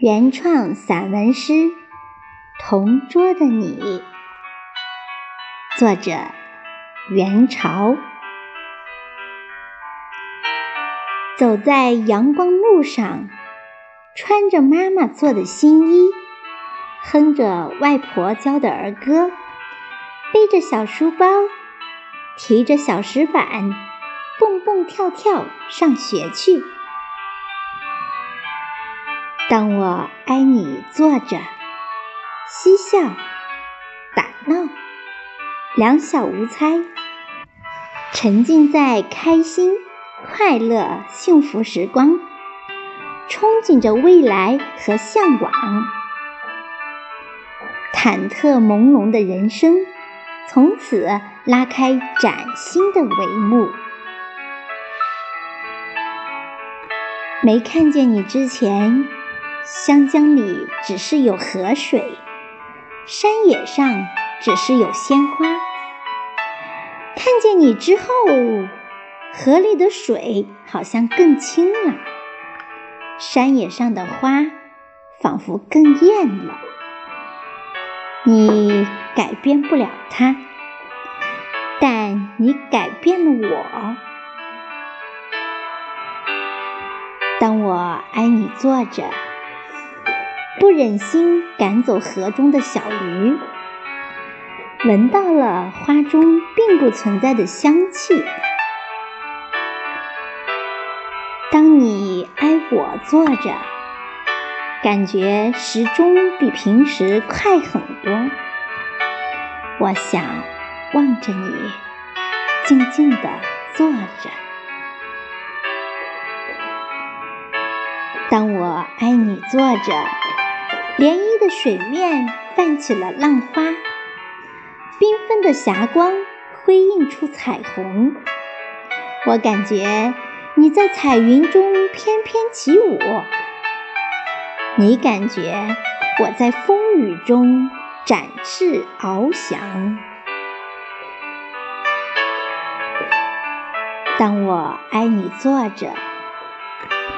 原创散文诗《同桌的你》，作者元朝。走在阳光路上，穿着妈妈做的新衣，哼着外婆教的儿歌，背着小书包，提着小石板，蹦蹦跳跳上学去。当我挨你坐着，嬉笑、打闹、两小无猜，沉浸在开心、快乐、幸福时光，憧憬着未来和向往，忐忑朦胧的人生从此拉开崭新的帷幕。没看见你之前。湘江里只是有河水，山野上只是有鲜花。看见你之后，河里的水好像更清了，山野上的花仿佛更艳了。你改变不了它，但你改变了我。当我挨你坐着。不忍心赶走河中的小鱼，闻到了花中并不存在的香气。当你挨我坐着，感觉时钟比平时快很多。我想望着你，静静地坐着。当我挨你坐着。涟漪的水面泛起了浪花，缤纷的霞光辉映出彩虹。我感觉你在彩云中翩翩起舞，你感觉我在风雨中展翅翱翔。当我挨你坐着，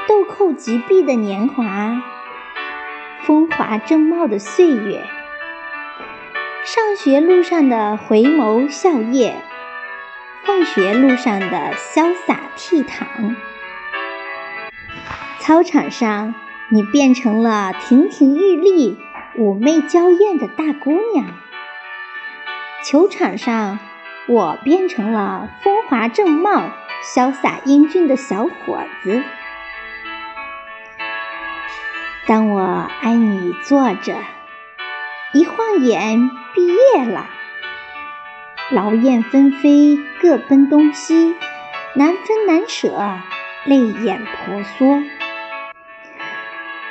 豆蔻极碧的年华。风华正茂的岁月，上学路上的回眸笑靥，放学路上的潇洒倜傥。操场上，你变成了亭亭玉立、妩媚娇艳的大姑娘；球场上，我变成了风华正茂、潇洒英俊的小伙子。当我挨你坐着，一晃眼毕业了，劳燕分飞，各奔东西，难分难舍，泪眼婆娑。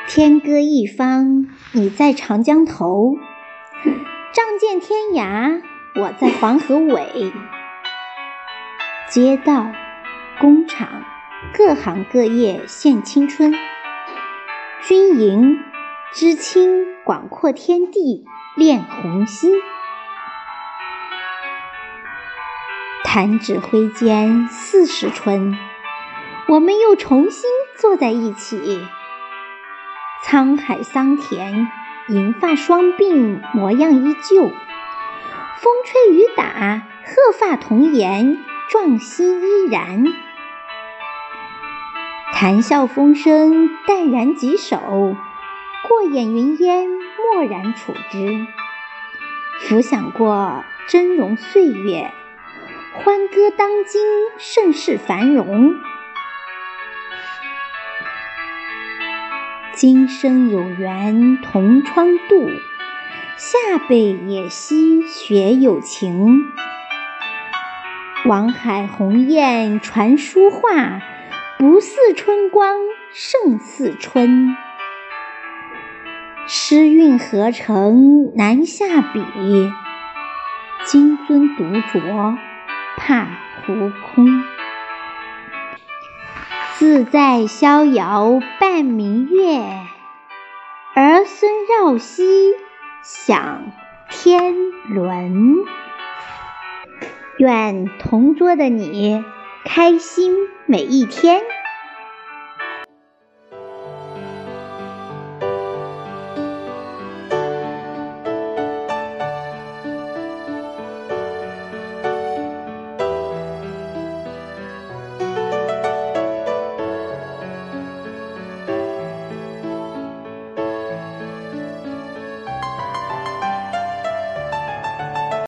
天歌一方，你在长江头；仗剑天涯，我在黄河尾。街道、工厂，各行各业献青春。军营，知青广阔天地恋红心。弹指挥间四时春，我们又重新坐在一起。沧海桑田，银发双鬓模样依旧。风吹雨打，鹤发童颜壮心依然。谈笑风生，淡然几首；过眼云烟，漠然处之。浮想过峥嵘岁月，欢歌当今盛世繁荣。今生有缘同窗度，下辈也惜学有情。王海鸿雁传书画。不似春光胜似春，诗韵合成难下笔。金樽独酌怕壶空，自在逍遥伴明月。儿孙绕膝享天伦。愿同桌的你。开心每一天。